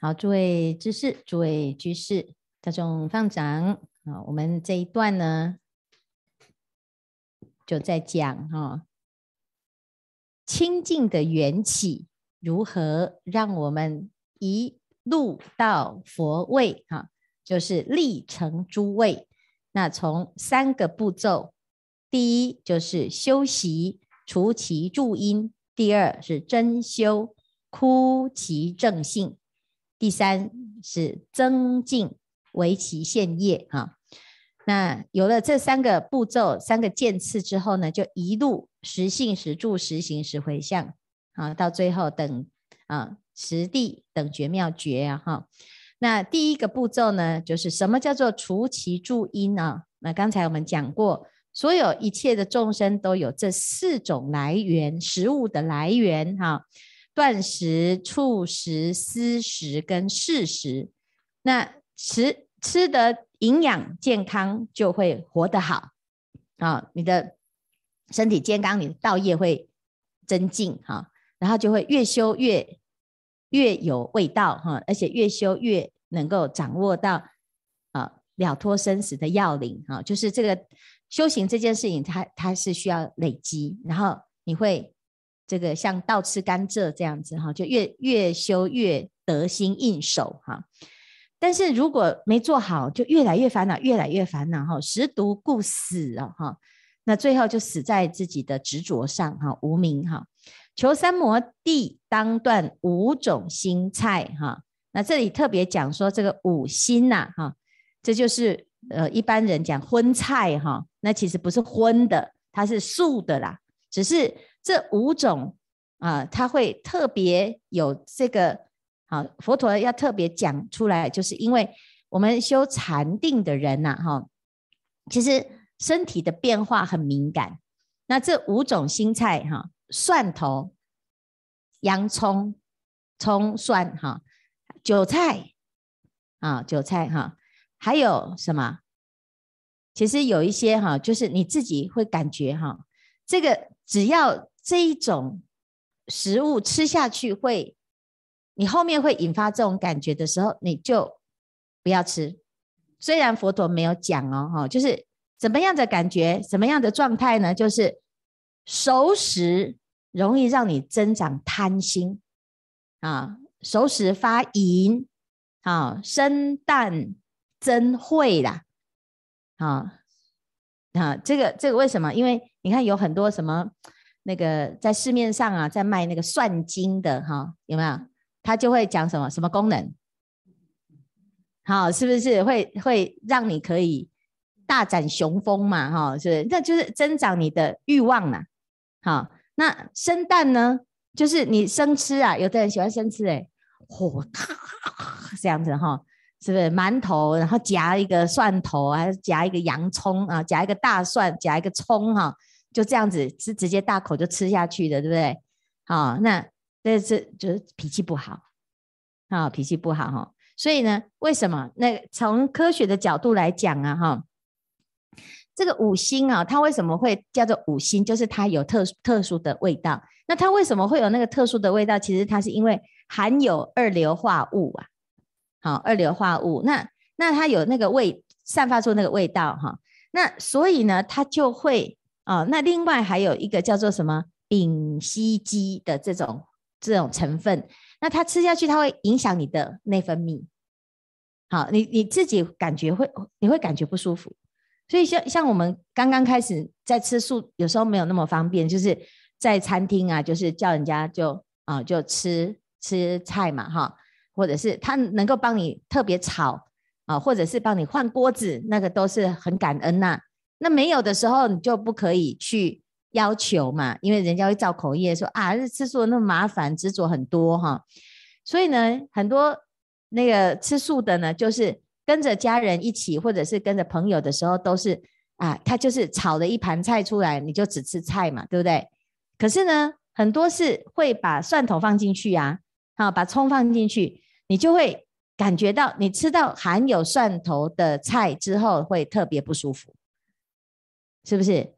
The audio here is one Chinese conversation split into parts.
好，诸位知识，诸位居士，大众放掌啊！我们这一段呢，就在讲哈，清净的缘起如何让我们一路到佛位哈，就是历成诸位。那从三个步骤，第一就是修习除其助因，第二是真修枯其正性。第三是增进为其现业哈，那有了这三个步骤、三个渐次之后呢，就一路实信实住实行实回向啊，到最后等啊实地等觉妙觉啊哈。那第一个步骤呢，就是什么叫做除其助因呢？那刚才我们讲过，所有一切的众生都有这四种来源，食物的来源哈。断食、触食、思食跟事食，那吃吃得营养健康，就会活得好啊！你的身体健康，你的道业会增进哈，然后就会越修越越有味道哈，而且越修越能够掌握到啊了脱生死的要领啊，就是这个修行这件事情，它它是需要累积，然后你会。这个像倒吃甘蔗这样子哈，就越越修越得心应手哈。但是如果没做好，就越来越烦恼，越来越烦恼哈。十毒故死啊哈，那最后就死在自己的执着上哈，无明哈。求三摩地当断五种心菜哈。那这里特别讲说这个五心呐哈，这就是呃一般人讲荤菜哈，那其实不是荤的，它是素的啦，只是。这五种啊，它会特别有这个好，佛陀要特别讲出来，就是因为我们修禅定的人呐，哈，其实身体的变化很敏感。那这五种心菜哈，蒜头、洋葱、葱蒜哈，韭菜啊，韭菜哈，还有什么？其实有一些哈，就是你自己会感觉哈，这个只要。这一种食物吃下去会，你后面会引发这种感觉的时候，你就不要吃。虽然佛陀没有讲哦，哈，就是怎么样的感觉，什么样的状态呢？就是熟食容易让你增长贪心啊，熟食发淫啊，生啖增恚啦，啊啊，这个这个为什么？因为你看有很多什么。那个在市面上啊，在卖那个蒜精的哈，有没有？他就会讲什么什么功能？好，是不是会会让你可以大展雄风嘛？哈，是不是？那就是增长你的欲望嘛。好，那生蛋呢？就是你生吃啊，有的人喜欢生吃，哎，嚯，这样子哈，是不是？馒头，然后夹一个蒜头，还是夹一个洋葱啊？夹一个大蒜，夹一个葱哈。就这样子是直接大口就吃下去的，对不对？好，那这是就是脾气不好，啊，脾气不好哈。所以呢，为什么？那从科学的角度来讲啊，哈，这个五星啊，它为什么会叫做五星？就是它有特特殊的味道。那它为什么会有那个特殊的味道？其实它是因为含有二硫化物啊，好，二硫化物。那那它有那个味，散发出那个味道哈。那所以呢，它就会。哦，那另外还有一个叫做什么丙烯基的这种这种成分，那它吃下去，它会影响你的内分泌。好，你你自己感觉会，你会感觉不舒服。所以像像我们刚刚开始在吃素，有时候没有那么方便，就是在餐厅啊，就是叫人家就啊就吃吃菜嘛哈，或者是他能够帮你特别炒啊，或者是帮你换锅子，那个都是很感恩呐、那没有的时候，你就不可以去要求嘛，因为人家会造口业说啊，吃素那么麻烦，执着很多哈。所以呢，很多那个吃素的呢，就是跟着家人一起，或者是跟着朋友的时候，都是啊，他就是炒了一盘菜出来，你就只吃菜嘛，对不对？可是呢，很多是会把蒜头放进去啊，好，把葱放进去，你就会感觉到你吃到含有蒜头的菜之后，会特别不舒服。是不是？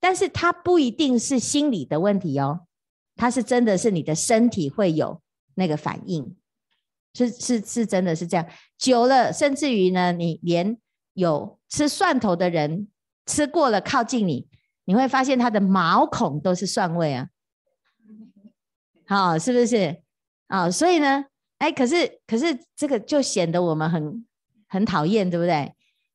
但是它不一定是心理的问题哦，它是真的是你的身体会有那个反应是是是真的是这样。久了，甚至于呢，你连有吃蒜头的人吃过了，靠近你，你会发现他的毛孔都是蒜味啊。好、是不是？啊、所以呢，哎，可是可是这个就显得我们很很讨厌，对不对？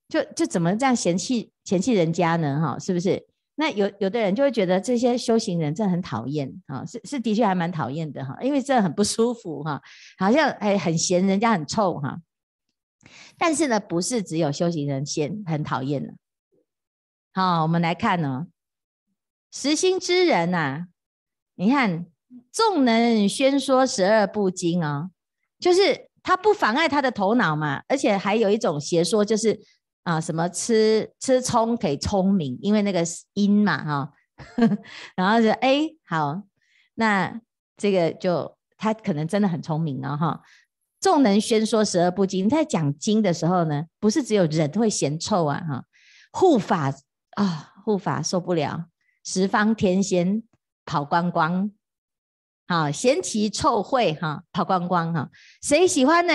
就就怎么这样嫌弃嫌弃人家呢？哈、是不是？那有有的人就会觉得这些修行人真的很讨厌啊，是是的确还蛮讨厌的哈，因为真的很不舒服哈，好像哎很嫌人家很臭哈。但是呢，不是只有修行人嫌很讨厌的。好，我们来看呢，实心之人呐，你看纵能宣说十二部经啊，就是他不妨碍他的头脑嘛，而且还有一种邪说就是。啊，什么吃吃葱可以聪明，因为那个音嘛，哈、哦，然后就哎，好，那这个就他可能真的很聪明了、哦、哈。众能宣说十二部经，在讲经的时候呢，不是只有人会嫌臭啊，哈，护法啊，护法受不了，十方天仙跑光光，好，嫌其臭秽哈，跑光光哈，谁喜欢呢？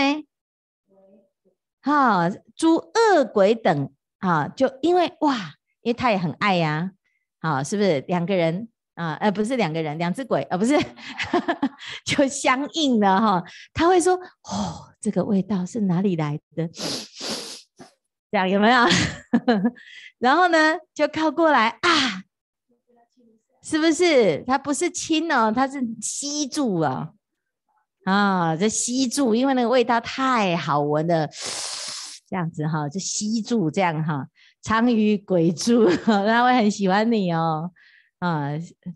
哈，诸恶鬼等啊，就因为哇，因为他也很爱呀，啊，是不是两个人啊？呃，不是两个人，两只鬼啊，不是，就相应了哈。他会说，哦，这个味道是哪里来的？这样有没有？然后呢，就靠过来啊，是不是？他不是亲哦，他是吸住啊。啊，这吸住，因为那个味道太好闻了，这样子哈，就吸住这样哈，常与鬼住，他会很喜欢你哦。啊，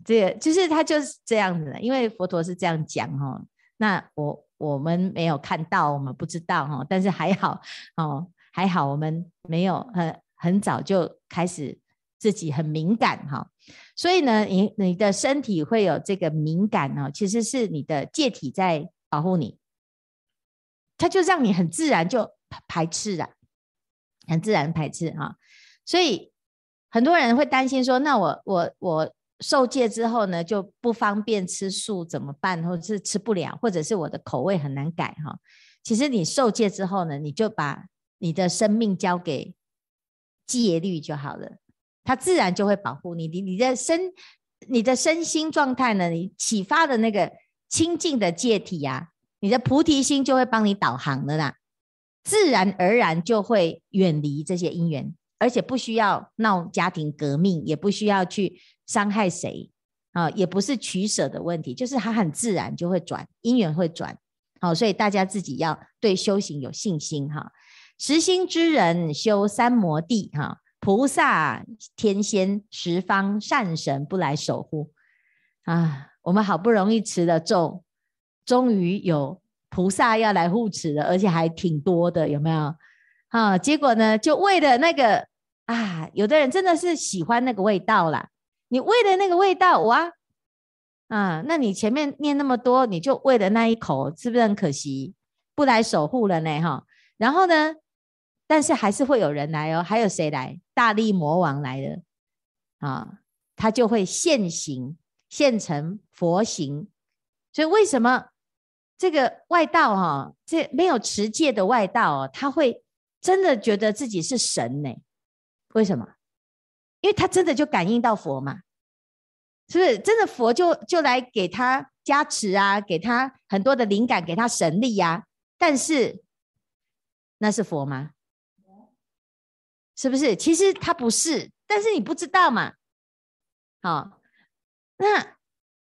这就是他就是这样子的，因为佛陀是这样讲哈。那我我们没有看到，我们不知道哈，但是还好哦，还好我们没有很很早就开始自己很敏感哈。所以呢，你你的身体会有这个敏感哦，其实是你的戒体在。保护你，它就让你很自然就排斥啊，很自然排斥哈。所以很多人会担心说：“那我我我受戒之后呢，就不方便吃素怎么办？或者是吃不了，或者是我的口味很难改哈。”其实你受戒之后呢，你就把你的生命交给戒律就好了，它自然就会保护你。你你的身你的身心状态呢，你启发的那个。清净的戒体呀，你的菩提心就会帮你导航的啦，自然而然就会远离这些因缘，而且不需要闹家庭革命，也不需要去伤害谁啊，也不是取舍的问题，就是它很自然就会转，因缘会转。好，所以大家自己要对修行有信心哈。实心之人修三摩地哈，菩萨天仙十方善神不来守护啊。我们好不容易持了咒，终于有菩萨要来护持的，而且还挺多的，有没有？啊，结果呢，就为了那个啊，有的人真的是喜欢那个味道啦。你为了那个味道哇，啊，那你前面念那么多，你就为了那一口，是不是很可惜？不来守护了呢？哈，然后呢，但是还是会有人来哦，还有谁来？大力魔王来了啊，他就会现形。现成佛形，所以为什么这个外道哈，这没有持戒的外道哦，他会真的觉得自己是神呢？为什么？因为他真的就感应到佛嘛，是不是？真的佛就就来给他加持啊，给他很多的灵感，给他神力呀。但是那是佛吗？是不是？其实他不是，但是你不知道嘛。好。那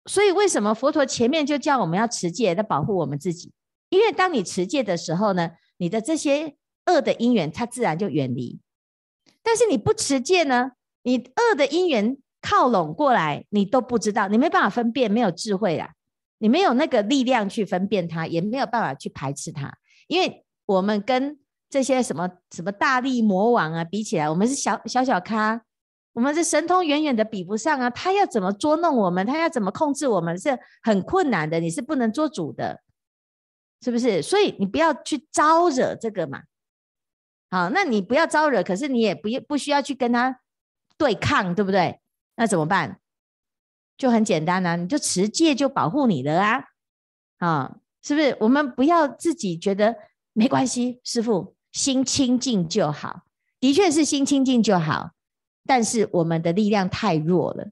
所以为什么佛陀前面就叫我们要持戒，来保护我们自己？因为当你持戒的时候呢，你的这些恶的因缘，它自然就远离。但是你不持戒呢，你恶的因缘靠拢过来，你都不知道，你没办法分辨，没有智慧啦，你没有那个力量去分辨它，也没有办法去排斥它。因为我们跟这些什么什么大力魔王啊比起来，我们是小小小咖。我们是神通远远的比不上啊！他要怎么捉弄我们？他要怎么控制我们？是很困难的，你是不能做主的，是不是？所以你不要去招惹这个嘛。好，那你不要招惹，可是你也不不需要去跟他对抗，对不对？那怎么办？就很简单啊，你就持戒就保护你的啊。啊，是不是？我们不要自己觉得没关系，师父心清净就好，的确是心清净就好，但是我们的力量太弱了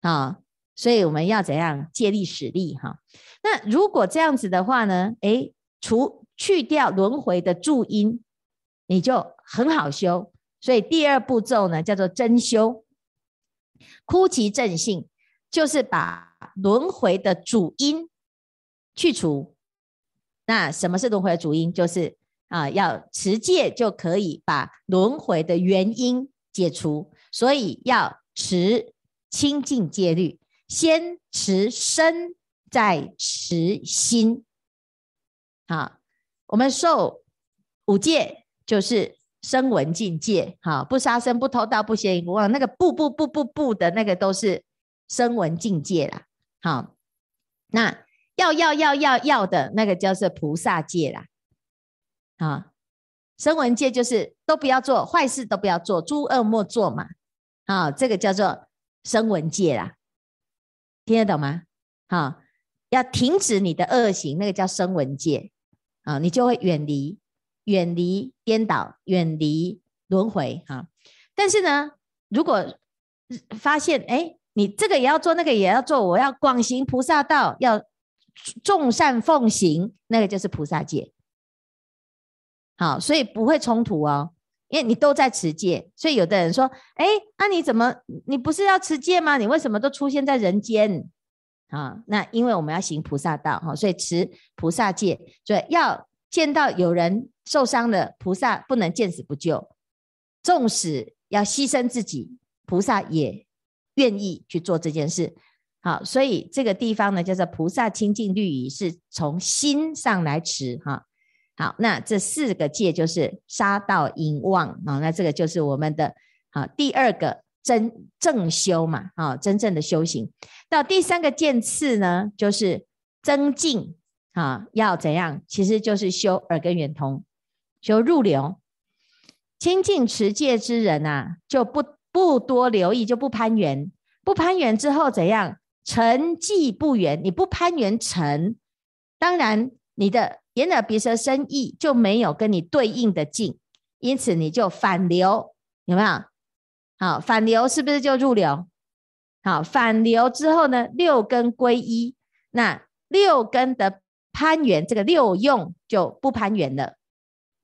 啊，所以我们要怎样借力使力哈？那如果这样子的话呢？诶，除去掉轮回的助因，你就很好修。所以第二步骤呢，叫做真修，枯寂正性，就是把轮回的主因去除。那什么是轮回的主因？就是啊，要持戒就可以把轮回的原因解除。所以要持清净戒律，先持身，再持心。好，我们受五戒就是。声闻境界，哈，不杀生，不偷盗，不邪淫，不妄，那个不不不不不的那个都是声闻境界啦，好，那要要要要要的那个叫做菩萨戒啦，啊，声闻戒就是都不要做坏事，都不要做，诸恶莫作嘛，啊，这个叫做声闻戒啦，听得懂吗？好，要停止你的恶行，那个叫声闻戒，啊，你就会远离。远离颠倒，远离轮回哈。但是呢，如果发现哎，你这个也要做，那个也要做，我要广行菩萨道，要众善奉行，那个就是菩萨戒。好，所以不会冲突哦，因为你都在持戒。所以有的人说，哎，那你怎么，你不是要持戒吗？你为什么都出现在人间？啊，那因为我们要行菩萨道哈，所以持菩萨戒，所以要见到有人。受伤的菩萨不能见死不救，纵使要牺牲自己，菩萨也愿意去做这件事。好，所以这个地方呢，叫做菩萨清净律仪，是从心上来持哈。好，那这四个戒就是杀盗淫妄啊，那这个就是我们的好第二个真正修嘛啊，真正的修行。到第三个渐次呢，就是增进啊，要怎样？其实就是修耳根圆通。修入流，清净持戒之人啊，就不不多留意，就不攀缘，不攀缘之后怎样？尘寂不缘，你不攀缘成，当然你的眼耳鼻舌身意就没有跟你对应的境，因此你就反流，有没有？好，反流是不是就入流？好，反流之后呢，六根归一，那六根的攀缘，这个六用就不攀缘了。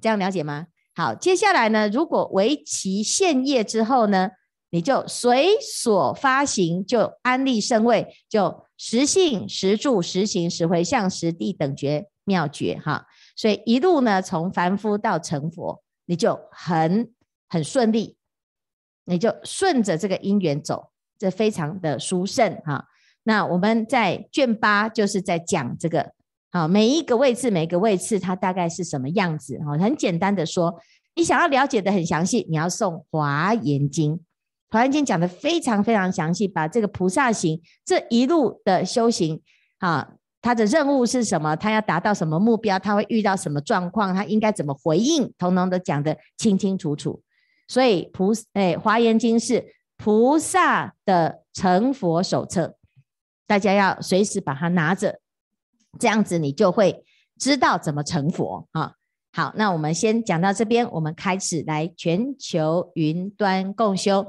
这样了解吗？好，接下来呢，如果为其现业之后呢，你就随所发行，就安立身位，就实性、实住、实行、实回向、实地等觉妙觉哈。所以一路呢，从凡夫到成佛，你就很很顺利，你就顺着这个因缘走，这非常的殊胜哈。那我们在卷八就是在讲这个。好，每一个位次，每一个位次，它大概是什么样子？哈，很简单的说，你想要了解的很详细，你要送《华严经》。《华严经》讲的非常非常详细，把这个菩萨行这一路的修行，啊，他的任务是什么？他要达到什么目标？他会遇到什么状况？他应该怎么回应？统统都讲得清清楚楚。所以菩，哎，《华严经》是菩萨的成佛手册，大家要随时把它拿着。这样子你就会知道怎么成佛啊！好，那我们先讲到这边，我们开始来全球云端共修。